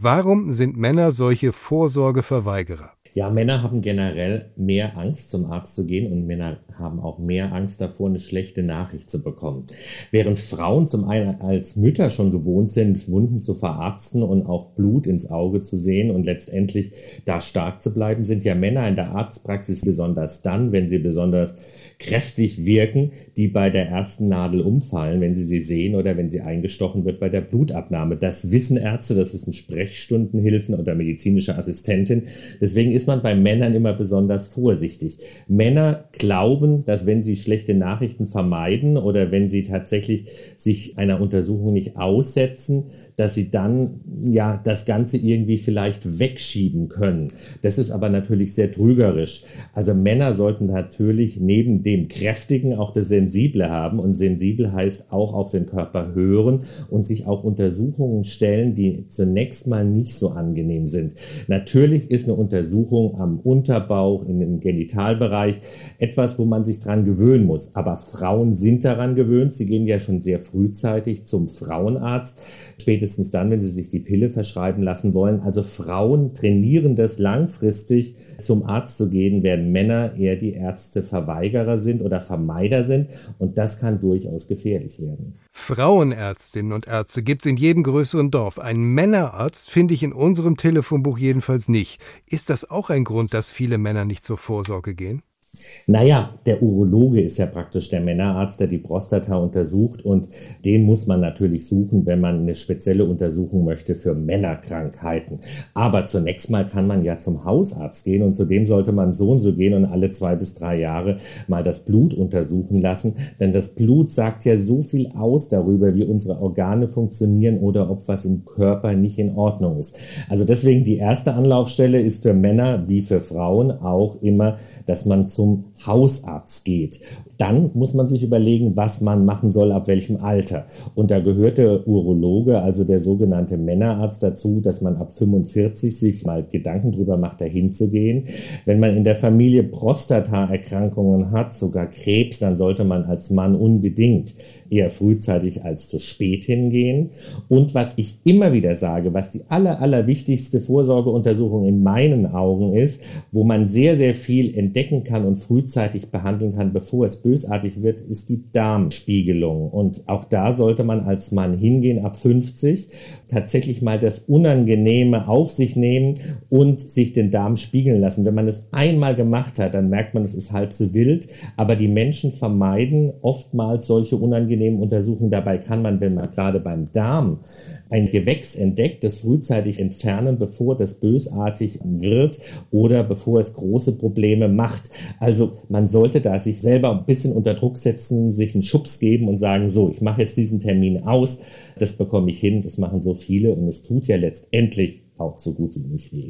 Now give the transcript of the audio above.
Warum sind Männer solche Vorsorgeverweigerer? Ja, Männer haben generell mehr Angst, zum Arzt zu gehen und Männer haben auch mehr Angst davor, eine schlechte Nachricht zu bekommen. Während Frauen zum einen als Mütter schon gewohnt sind, Wunden zu verarzten und auch Blut ins Auge zu sehen und letztendlich da stark zu bleiben, sind ja Männer in der Arztpraxis besonders dann, wenn sie besonders kräftig wirken, die bei der ersten Nadel umfallen, wenn sie sie sehen oder wenn sie eingestochen wird bei der Blutabnahme. Das wissen Ärzte, das wissen Sprechstundenhilfen oder medizinische Assistentin. Deswegen ist man bei Männern immer besonders vorsichtig. Männer glauben, dass wenn sie schlechte Nachrichten vermeiden oder wenn sie tatsächlich sich einer Untersuchung nicht aussetzen, dass sie dann ja das Ganze irgendwie vielleicht wegschieben können. Das ist aber natürlich sehr trügerisch. Also Männer sollten natürlich neben dem Kräftigen auch das Sensible haben und sensibel heißt auch auf den Körper hören und sich auch Untersuchungen stellen, die zunächst mal nicht so angenehm sind. Natürlich ist eine Untersuchung am Unterbauch, in dem Genitalbereich etwas, wo man sich dran gewöhnen muss. Aber Frauen sind daran gewöhnt. Sie gehen ja schon sehr frühzeitig zum Frauenarzt. Spätestens spätestens dann, wenn sie sich die Pille verschreiben lassen wollen. Also Frauen trainieren das langfristig zum Arzt zu gehen, während Männer eher die Ärzteverweigerer sind oder Vermeider sind. Und das kann durchaus gefährlich werden. Frauenärztinnen und Ärzte gibt es in jedem größeren Dorf. Einen Männerarzt finde ich in unserem Telefonbuch jedenfalls nicht. Ist das auch ein Grund, dass viele Männer nicht zur Vorsorge gehen? Naja, der Urologe ist ja praktisch der Männerarzt, der die Prostata untersucht und den muss man natürlich suchen, wenn man eine spezielle Untersuchung möchte für Männerkrankheiten. Aber zunächst mal kann man ja zum Hausarzt gehen und zu dem sollte man so und so gehen und alle zwei bis drei Jahre mal das Blut untersuchen lassen, denn das Blut sagt ja so viel aus darüber, wie unsere Organe funktionieren oder ob was im Körper nicht in Ordnung ist. Also deswegen die erste Anlaufstelle ist für Männer wie für Frauen auch immer, dass man zum on, Hausarzt geht. Dann muss man sich überlegen, was man machen soll, ab welchem Alter. Und da gehört der Urologe, also der sogenannte Männerarzt dazu, dass man ab 45 sich mal Gedanken drüber macht, dahin zu gehen. Wenn man in der Familie Prostataerkrankungen hat, sogar Krebs, dann sollte man als Mann unbedingt eher frühzeitig als zu spät hingehen. Und was ich immer wieder sage, was die aller, aller wichtigste Vorsorgeuntersuchung in meinen Augen ist, wo man sehr, sehr viel entdecken kann und frühzeitig behandeln kann, bevor es bösartig wird, ist die Darmspiegelung. Und auch da sollte man als Mann hingehen ab 50, tatsächlich mal das Unangenehme auf sich nehmen und sich den Darm spiegeln lassen. Wenn man es einmal gemacht hat, dann merkt man, es ist halb so wild. Aber die Menschen vermeiden oftmals solche unangenehmen Untersuchungen. Dabei kann man, wenn man gerade beim Darm ein Gewächs entdeckt, das frühzeitig entfernen, bevor das bösartig wird oder bevor es große Probleme macht. Also man sollte da sich selber ein bisschen unter Druck setzen, sich einen Schubs geben und sagen, so, ich mache jetzt diesen Termin aus, das bekomme ich hin, das machen so viele und es tut ja letztendlich auch so gut wie nicht weh.